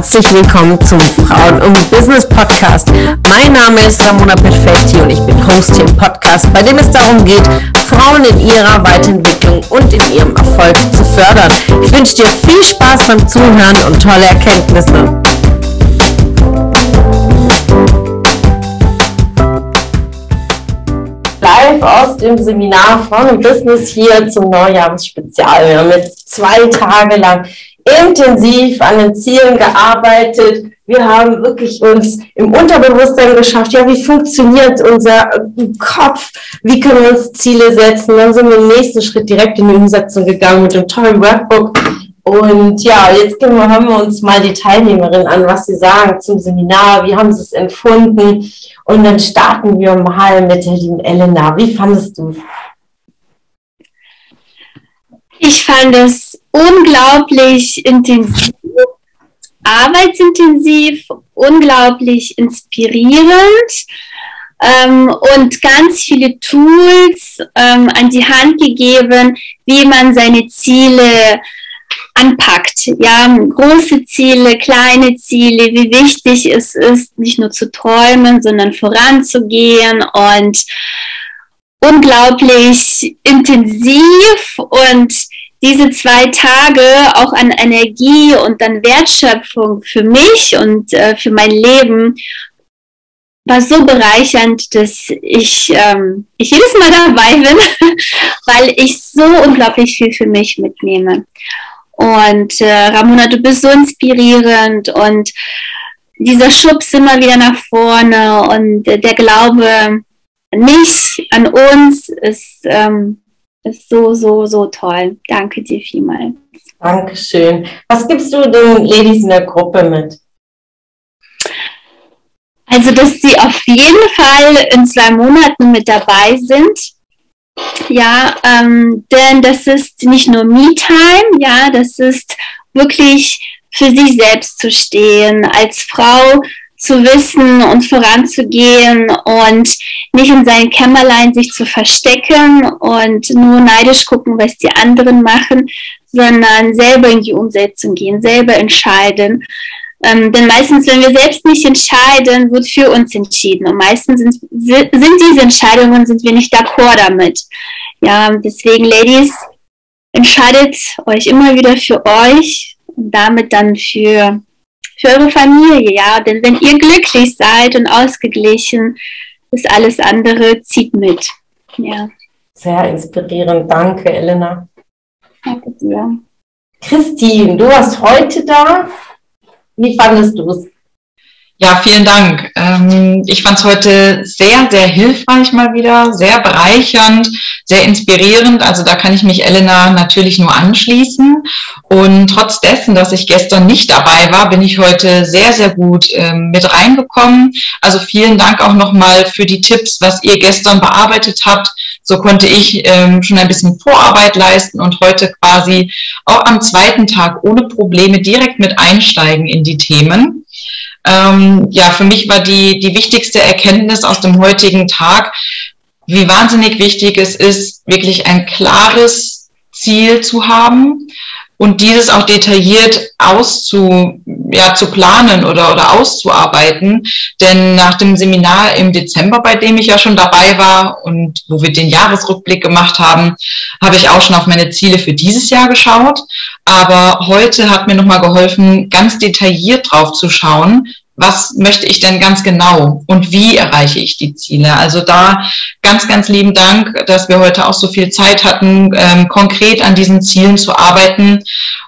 herzlich willkommen zum Frauen und Business Podcast. Mein Name ist Ramona Perfetti und ich bin Host hier im Podcast, bei dem es darum geht, Frauen in ihrer Weiterentwicklung und in ihrem Erfolg zu fördern. Ich wünsche dir viel Spaß beim Zuhören und tolle Erkenntnisse. live aus dem Seminar Frauen und Business hier zum Neujahrsspezial. Wir haben jetzt zwei Tage lang intensiv an den Zielen gearbeitet. Wir haben wirklich uns im Unterbewusstsein geschafft, ja, wie funktioniert unser Kopf? Wie können wir uns Ziele setzen? Dann sind wir im nächsten Schritt direkt in die Umsetzung gegangen mit dem tollen Workbook. Und ja, jetzt wir, hören wir uns mal die Teilnehmerinnen an, was sie sagen zum Seminar, wie haben sie es empfunden. Und dann starten wir mal mit der lieben Elena. Wie fandest du es? Ich fand es unglaublich intensiv, arbeitsintensiv, unglaublich inspirierend ähm, und ganz viele Tools ähm, an die Hand gegeben, wie man seine Ziele anpackt. Ja, große Ziele, kleine Ziele, wie wichtig es ist, nicht nur zu träumen, sondern voranzugehen und unglaublich intensiv und diese zwei Tage auch an Energie und an Wertschöpfung für mich und äh, für mein Leben war so bereichernd, dass ich, ähm, ich jedes Mal dabei bin, weil ich so unglaublich viel für mich mitnehme. Und äh, Ramona, du bist so inspirierend und dieser Schubs immer wieder nach vorne und äh, der Glaube nicht an uns ist, ähm, ist so, so, so toll. Danke dir vielmals. Dankeschön. Was gibst du den Ladies in der Gruppe mit? Also, dass sie auf jeden Fall in zwei Monaten mit dabei sind. Ja, ähm, denn das ist nicht nur Me-Time, ja, das ist wirklich für sich selbst zu stehen, als Frau zu wissen und voranzugehen und nicht in seinem Kämmerlein sich zu verstecken und nur neidisch gucken, was die anderen machen, sondern selber in die Umsetzung gehen, selber entscheiden. Ähm, denn meistens, wenn wir selbst nicht entscheiden, wird für uns entschieden. Und meistens sind, sind diese Entscheidungen, sind wir nicht d'accord damit. Ja, deswegen, Ladies, entscheidet euch immer wieder für euch und damit dann für für eure Familie, ja. Denn wenn ihr glücklich seid und ausgeglichen, ist alles andere zieht mit. Ja. Sehr inspirierend. Danke, Elena. Danke dir. Christine, du warst heute da. Wie fandest du es? Ja, vielen Dank. Ähm, ich fand es heute sehr, sehr hilfreich mal wieder, sehr bereichernd, sehr inspirierend. Also da kann ich mich Elena natürlich nur anschließen. Und trotz dessen, dass ich gestern nicht dabei war, bin ich heute sehr, sehr gut ähm, mit reingekommen. Also vielen Dank auch nochmal für die Tipps, was ihr gestern bearbeitet habt. So konnte ich ähm, schon ein bisschen Vorarbeit leisten und heute quasi auch am zweiten Tag ohne Probleme direkt mit einsteigen in die Themen. Ähm, ja, für mich war die, die wichtigste Erkenntnis aus dem heutigen Tag, wie wahnsinnig wichtig es ist, wirklich ein klares Ziel zu haben und dieses auch detailliert auszu, ja, zu planen oder, oder auszuarbeiten. Denn nach dem Seminar im Dezember, bei dem ich ja schon dabei war und wo wir den Jahresrückblick gemacht haben, habe ich auch schon auf meine Ziele für dieses Jahr geschaut. Aber heute hat mir nochmal geholfen, ganz detailliert drauf zu schauen, was möchte ich denn ganz genau und wie erreiche ich die Ziele? Also da ganz, ganz lieben Dank, dass wir heute auch so viel Zeit hatten, ähm, konkret an diesen Zielen zu arbeiten.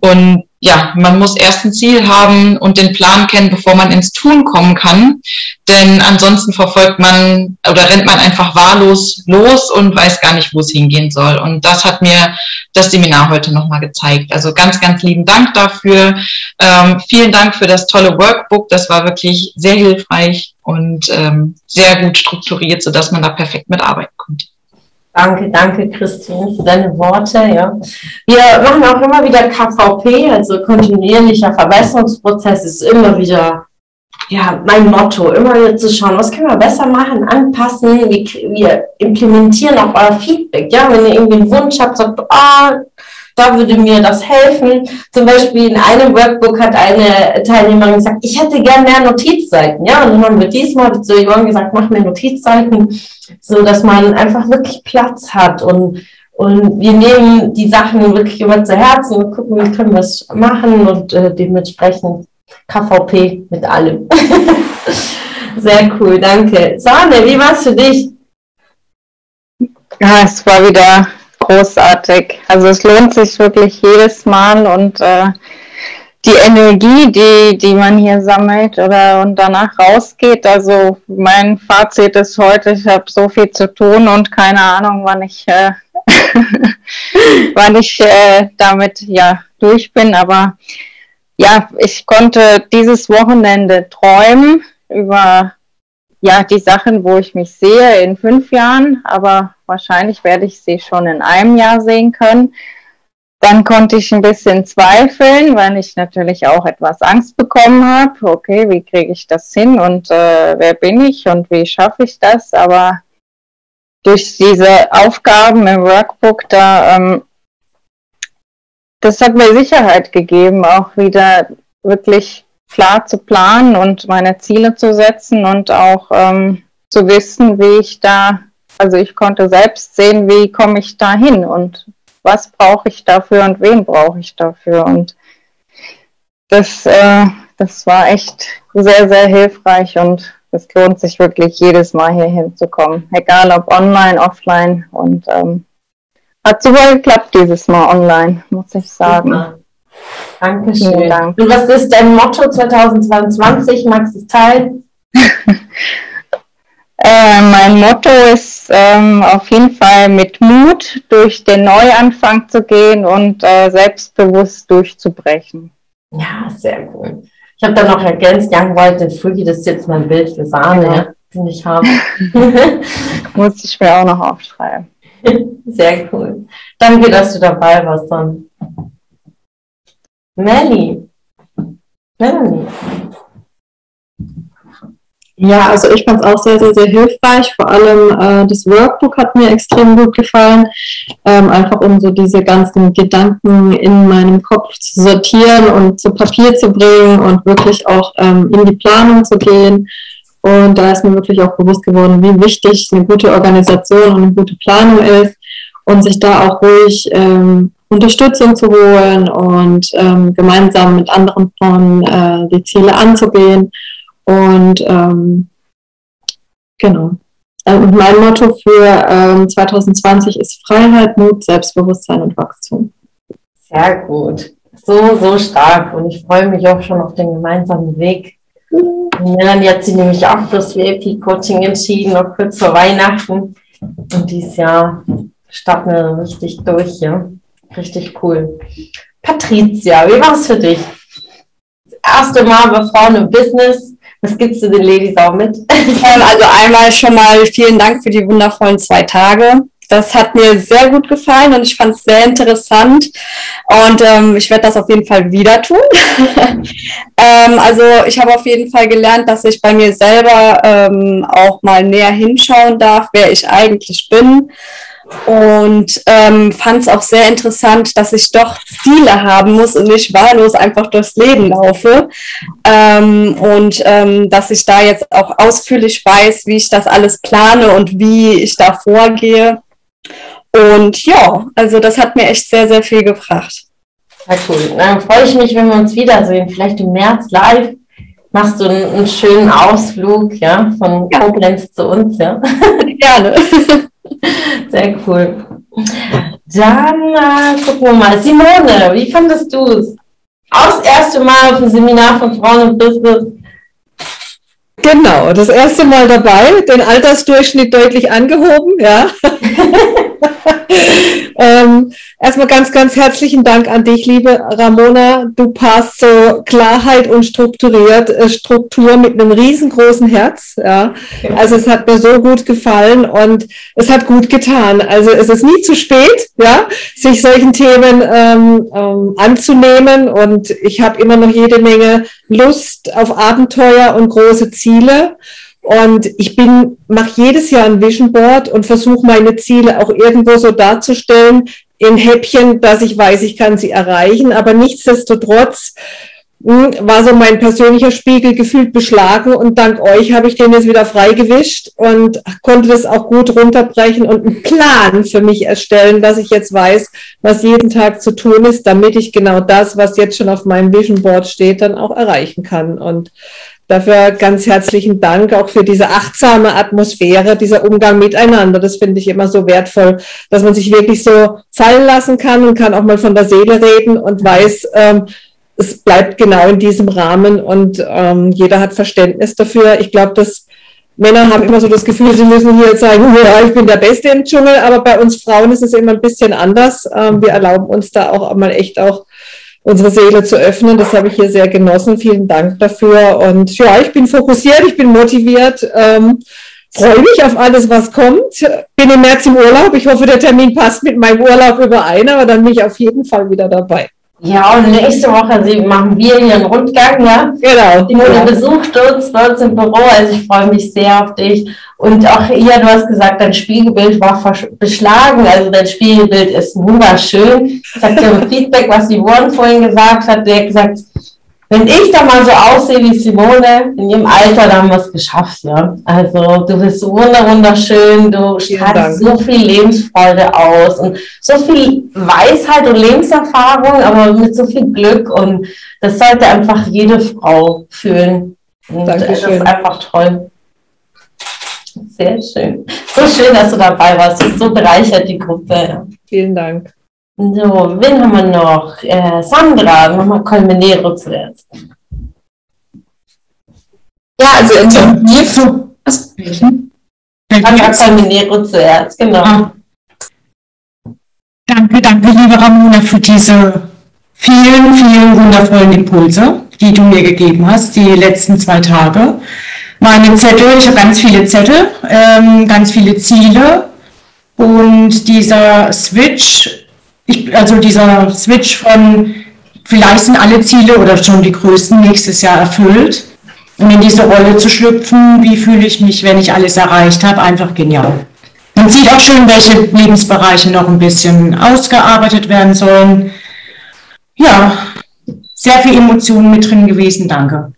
Und ja, man muss erst ein Ziel haben und den Plan kennen, bevor man ins Tun kommen kann. Denn ansonsten verfolgt man oder rennt man einfach wahllos los und weiß gar nicht, wo es hingehen soll. Und das hat mir das Seminar heute nochmal gezeigt. Also ganz, ganz lieben Dank dafür. Ähm, vielen Dank für das tolle Workbook. Das war wirklich sehr hilfreich und ähm, sehr gut strukturiert, sodass man da perfekt mitarbeiten. Danke, danke, Christine, für deine Worte. Ja. Wir machen auch immer wieder KVP, also kontinuierlicher Verbesserungsprozess ist immer wieder ja, mein Motto, immer wieder zu schauen, was können wir besser machen, anpassen, wir, wir implementieren auch euer Feedback. Ja, wenn ihr irgendwie einen Wunsch habt, sagt, ah, da würde mir das helfen. Zum Beispiel in einem Workbook hat eine Teilnehmerin gesagt, ich hätte gern mehr Notizseiten. Ja, und dann haben wir diesmal zu Yvonne gesagt, mach mir Notizseiten, so dass man einfach wirklich Platz hat und und wir nehmen die Sachen wirklich immer zu Herzen und gucken, wie können wir es machen und äh, dementsprechend KVP mit allem. Sehr cool, danke. Sahne, wie war es für dich? Ja, es war wieder großartig. Also es lohnt sich wirklich jedes Mal und äh, die Energie, die, die man hier sammelt oder und danach rausgeht. Also mein Fazit ist heute, ich habe so viel zu tun und keine Ahnung, wann ich äh, wann ich äh, damit ja durch bin. Aber ja, ich konnte dieses Wochenende träumen über ja die Sachen, wo ich mich sehe in fünf Jahren, aber wahrscheinlich werde ich sie schon in einem Jahr sehen können. Dann konnte ich ein bisschen zweifeln, weil ich natürlich auch etwas Angst bekommen habe. Okay, wie kriege ich das hin und äh, wer bin ich und wie schaffe ich das? Aber durch diese Aufgaben im Workbook da, ähm, das hat mir Sicherheit gegeben, auch wieder wirklich klar zu planen und meine Ziele zu setzen und auch ähm, zu wissen, wie ich da, also ich konnte selbst sehen, wie komme ich da hin und was brauche ich dafür und wen brauche ich dafür und das, äh, das war echt sehr, sehr hilfreich und es lohnt sich wirklich jedes Mal hier hinzukommen, egal ob online, offline und ähm, hat super geklappt dieses Mal online, muss ich sagen. Super. Dankeschön. Vielen Dank. Und was ist dein Motto 2022? Magst du es teilen? äh, mein Motto ist ähm, auf jeden Fall mit Mut durch den Neuanfang zu gehen und äh, selbstbewusst durchzubrechen. Ja, sehr cool. Ich habe dann noch ergänzt, Young White and Free, das ist jetzt mein Bild für Sahne, ja. den ich habe. Muss ich mir auch noch aufschreiben. Sehr cool. Danke, dass du dabei warst, dann. Melly. Melanie. Ja, also ich fand es auch sehr, sehr, sehr hilfreich. Vor allem äh, das Workbook hat mir extrem gut gefallen. Ähm, einfach um so diese ganzen Gedanken in meinem Kopf zu sortieren und zu Papier zu bringen und wirklich auch ähm, in die Planung zu gehen. Und da ist mir wirklich auch bewusst geworden, wie wichtig eine gute Organisation und eine gute Planung ist und sich da auch ruhig ähm, Unterstützung zu holen und ähm, gemeinsam mit anderen von äh, die Ziele anzugehen und ähm, genau. Und mein Motto für ähm, 2020 ist Freiheit, Mut, Selbstbewusstsein und Wachstum. Sehr gut. So, so stark. Und ich freue mich auch schon auf den gemeinsamen Weg. Melanie hat sich nämlich auch fürs VIP-Coaching entschieden, noch kurz vor Weihnachten. Und dieses Jahr starten wir richtig durch, ja. Richtig cool. Patricia, wie war es für dich? Das erste Mal bei Frauen im Business. Was gibst du den Ladies auch mit? Also einmal schon mal vielen Dank für die wundervollen zwei Tage. Das hat mir sehr gut gefallen und ich fand es sehr interessant und ähm, ich werde das auf jeden Fall wieder tun. ähm, also ich habe auf jeden Fall gelernt, dass ich bei mir selber ähm, auch mal näher hinschauen darf, wer ich eigentlich bin und ähm, fand es auch sehr interessant, dass ich doch Ziele haben muss und nicht wahllos einfach durchs Leben laufe ähm, und ähm, dass ich da jetzt auch ausführlich weiß, wie ich das alles plane und wie ich da vorgehe. Und ja, also das hat mir echt sehr, sehr viel gebracht. Ja, cool. Dann freue ich mich, wenn wir uns wiedersehen. Vielleicht im März live machst du einen, einen schönen Ausflug, ja, von ja. Koblenz zu uns, ja. Gerne. Sehr cool. Dann äh, gucken wir mal. Simone, wie fandest du es? Auch das erste Mal auf dem Seminar von Frauen im Business. Genau, das erste Mal dabei, den Altersdurchschnitt deutlich angehoben, ja. ähm, erstmal ganz, ganz herzlichen Dank an dich, liebe Ramona. Du passt so Klarheit und strukturiert, äh, Struktur mit einem riesengroßen Herz. Ja. Also es hat mir so gut gefallen und es hat gut getan. Also es ist nie zu spät, ja, sich solchen Themen ähm, ähm, anzunehmen. Und ich habe immer noch jede Menge Lust auf Abenteuer und große Ziele. Und ich bin, mache jedes Jahr ein Vision Board und versuche meine Ziele auch irgendwo so darzustellen, in Häppchen, dass ich weiß, ich kann sie erreichen. Aber nichtsdestotrotz hm, war so mein persönlicher Spiegel gefühlt beschlagen und dank euch habe ich den jetzt wieder freigewischt und konnte das auch gut runterbrechen und einen Plan für mich erstellen, dass ich jetzt weiß, was jeden Tag zu tun ist, damit ich genau das, was jetzt schon auf meinem Vision Board steht, dann auch erreichen kann. Und dafür ganz herzlichen Dank auch für diese achtsame Atmosphäre, dieser Umgang miteinander. Das finde ich immer so wertvoll, dass man sich wirklich so fallen lassen kann und kann auch mal von der Seele reden und weiß, ähm, es bleibt genau in diesem Rahmen und ähm, jeder hat Verständnis dafür. Ich glaube, dass Männer haben immer so das Gefühl, sie müssen hier zeigen, ja, ich bin der Beste im Dschungel, aber bei uns Frauen ist es immer ein bisschen anders. Ähm, wir erlauben uns da auch mal echt auch unsere Seele zu öffnen. Das habe ich hier sehr genossen. Vielen Dank dafür. Und ja, ich bin fokussiert, ich bin motiviert. Ähm, freue mich auf alles, was kommt. Bin im März im Urlaub. Ich hoffe, der Termin passt mit meinem Urlaub überein, aber dann bin ich auf jeden Fall wieder dabei. Ja, und nächste Woche machen wir hier einen Rundgang, ja? Genau. Die Mutter besucht uns bei uns im Büro, also ich freue mich sehr auf dich. Und auch hier, du hast gesagt, dein Spiegelbild war beschlagen, also dein Spiegelbild ist wunderschön. Ich sag dir Feedback, was Yvonne vorhin gesagt hat, der hat gesagt, wenn ich da mal so aussehe wie Simone, in ihrem Alter, dann haben wir es geschafft, ja. Also du bist wunderschön, du strahlst so viel Lebensfreude aus und so viel Weisheit und Lebenserfahrung, aber mit so viel Glück und das sollte einfach jede Frau fühlen. Und Dankeschön. das ist einfach toll. Sehr schön. So schön, dass du dabei warst. Das so bereichert die Gruppe. Vielen Dank. So, wen haben wir noch? Äh, Sandra, nochmal Colmenero zuerst. Ja, also intensiv. Sandra Colmenero zuerst, genau. Ah. Danke, danke, liebe Ramona, für diese vielen, vielen wundervollen Impulse, die du mir gegeben hast, die letzten zwei Tage. Meine Zettel, ich habe ganz viele Zettel, ähm, ganz viele Ziele und dieser Switch ich, also dieser Switch von, vielleicht sind alle Ziele oder schon die größten nächstes Jahr erfüllt. Und in diese Rolle zu schlüpfen, wie fühle ich mich, wenn ich alles erreicht habe, einfach genial. Man sieht auch schon, welche Lebensbereiche noch ein bisschen ausgearbeitet werden sollen. Ja, sehr viel Emotionen mit drin gewesen, danke.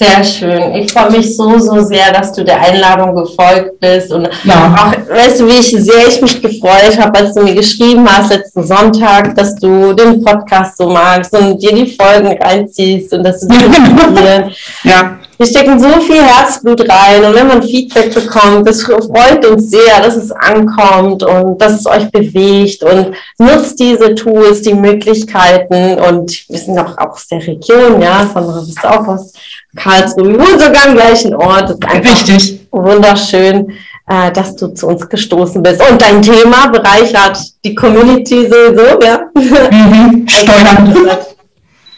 Sehr schön. Ich freue mich so, so sehr, dass du der Einladung gefolgt bist. Und ja. auch, weißt du, wie ich sehr ich mich gefreut habe, als du mir geschrieben hast letzten Sonntag, dass du den Podcast so magst und dir die Folgen reinziehst und dass du die ja. Wir stecken so viel Herzblut rein und wenn man Feedback bekommt, das freut uns sehr, dass es ankommt und dass es euch bewegt und nutzt diese Tools, die Möglichkeiten und wir sind auch aus der Region, ja, Sandra, bist auch aus Karlsruhe, wohnen sogar am gleichen Ort. Das ist einfach Richtig. wunderschön, äh, dass du zu uns gestoßen bist. Und dein Thema bereichert die Community sowieso, ja. Mhm. Steuern.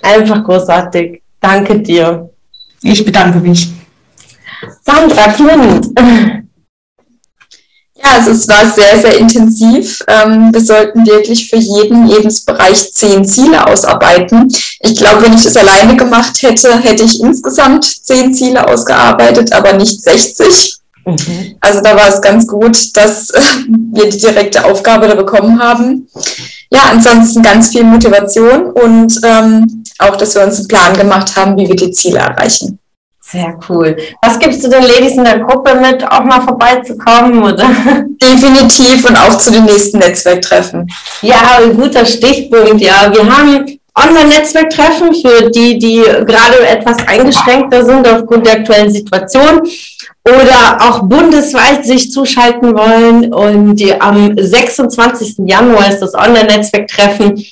Einfach großartig. Danke dir. Ich bedanke mich. Sandra Klint. Ja, also es war sehr, sehr intensiv. Ähm, wir sollten wirklich für jeden Lebensbereich zehn Ziele ausarbeiten. Ich glaube, wenn ich das alleine gemacht hätte, hätte ich insgesamt zehn Ziele ausgearbeitet, aber nicht 60. Mhm. Also da war es ganz gut, dass wir die direkte Aufgabe da bekommen haben. Ja, ansonsten ganz viel Motivation und ähm, auch, dass wir uns einen Plan gemacht haben, wie wir die Ziele erreichen. Sehr cool. Was gibst du den Ladies in der Gruppe mit, auch mal vorbeizukommen, oder? Definitiv und auch zu den nächsten Netzwerktreffen. Ja, ein guter Stichpunkt, ja. Wir haben Online-Netzwerktreffen für die, die gerade etwas eingeschränkter sind aufgrund der aktuellen Situation oder auch bundesweit sich zuschalten wollen. Und die, am 26. Januar ist das Online-Netzwerktreffen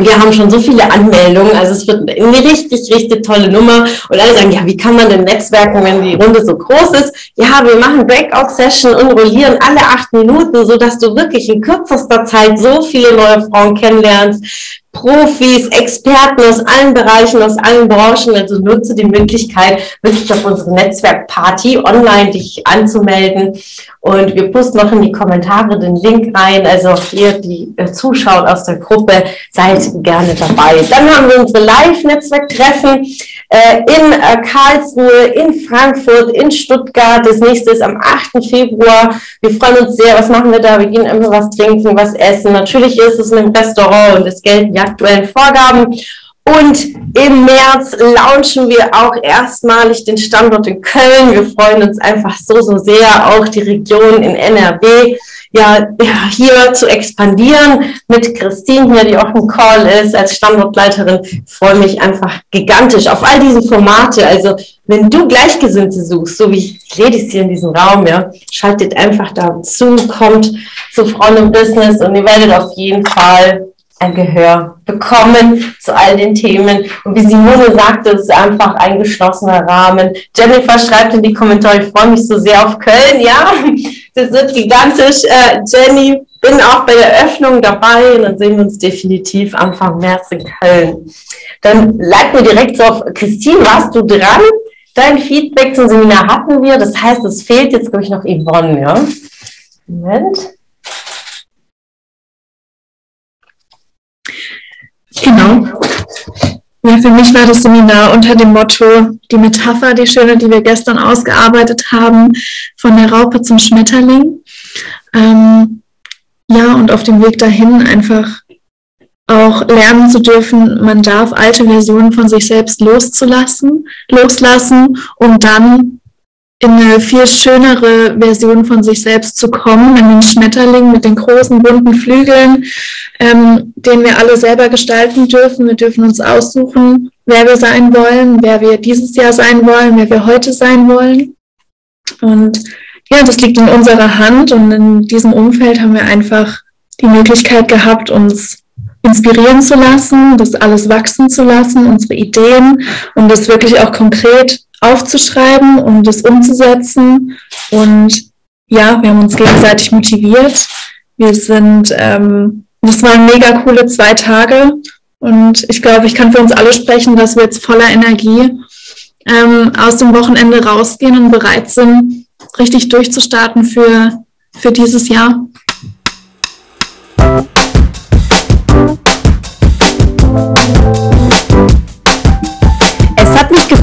wir haben schon so viele Anmeldungen, also es wird eine richtig, richtig tolle Nummer. Und alle sagen, ja, wie kann man denn netzwerken, wenn die Runde so groß ist? Ja, wir machen Breakout-Session und rollieren alle acht Minuten, so dass du wirklich in kürzester Zeit so viele neue Frauen kennenlernst. Profis, Experten aus allen Bereichen, aus allen Branchen. Also nutze die Möglichkeit, wirklich auf unsere Netzwerkparty online dich anzumelden. Und wir posten noch in die Kommentare den Link rein. Also ihr, die äh, zuschaut aus der Gruppe, seid gerne dabei. Dann haben wir unsere Live-Netzwerktreffen äh, in äh, Karlsruhe, in Frankfurt, in Stuttgart. Das nächste ist am 8. Februar. Wir freuen uns sehr. Was machen wir da? Wir gehen immer was trinken, was essen. Natürlich ist es ein Restaurant und es gelten die aktuellen Vorgaben. Und im März launchen wir auch erstmalig den Standort in Köln. Wir freuen uns einfach so, so sehr, auch die Region in NRW ja, ja, hier zu expandieren mit Christine hier, die auch im Call ist als Standortleiterin. Freue mich einfach gigantisch auf all diese Formate. Also wenn du Gleichgesinnte suchst, so wie ich ich hier in diesem Raum, ja, schaltet einfach dazu, kommt zu Frauen im Business und ihr werdet auf jeden Fall ein Gehör bekommen zu all den Themen. Und wie Simone sagte, es ist einfach ein geschlossener Rahmen. Jennifer schreibt in die Kommentare, ich freue mich so sehr auf Köln. Ja, das wird gigantisch. Äh, Jenny, bin auch bei der Öffnung dabei und dann sehen wir uns definitiv Anfang März in Köln. Dann leiten wir direkt so auf, Christine, warst du dran? Dein Feedback zum Seminar hatten wir. Das heißt, es fehlt jetzt, glaube ich, noch Yvonne, ja? Moment. Genau. Ja, für mich war das Seminar unter dem Motto, die Metapher, die schöne, die wir gestern ausgearbeitet haben, von der Raupe zum Schmetterling. Ähm, ja, und auf dem Weg dahin einfach auch lernen zu dürfen, man darf alte Versionen von sich selbst loszulassen, loslassen, um dann in eine viel schönere Version von sich selbst zu kommen, in den Schmetterling mit den großen bunten Flügeln, ähm, den wir alle selber gestalten dürfen. Wir dürfen uns aussuchen, wer wir sein wollen, wer wir dieses Jahr sein wollen, wer wir heute sein wollen. Und ja, das liegt in unserer Hand und in diesem Umfeld haben wir einfach die Möglichkeit gehabt, uns inspirieren zu lassen, das alles wachsen zu lassen, unsere Ideen und das wirklich auch konkret aufzuschreiben und das umzusetzen. Und ja, wir haben uns gegenseitig motiviert. Wir sind, ähm, das waren mega coole zwei Tage. Und ich glaube, ich kann für uns alle sprechen, dass wir jetzt voller Energie ähm, aus dem Wochenende rausgehen und bereit sind, richtig durchzustarten für, für dieses Jahr.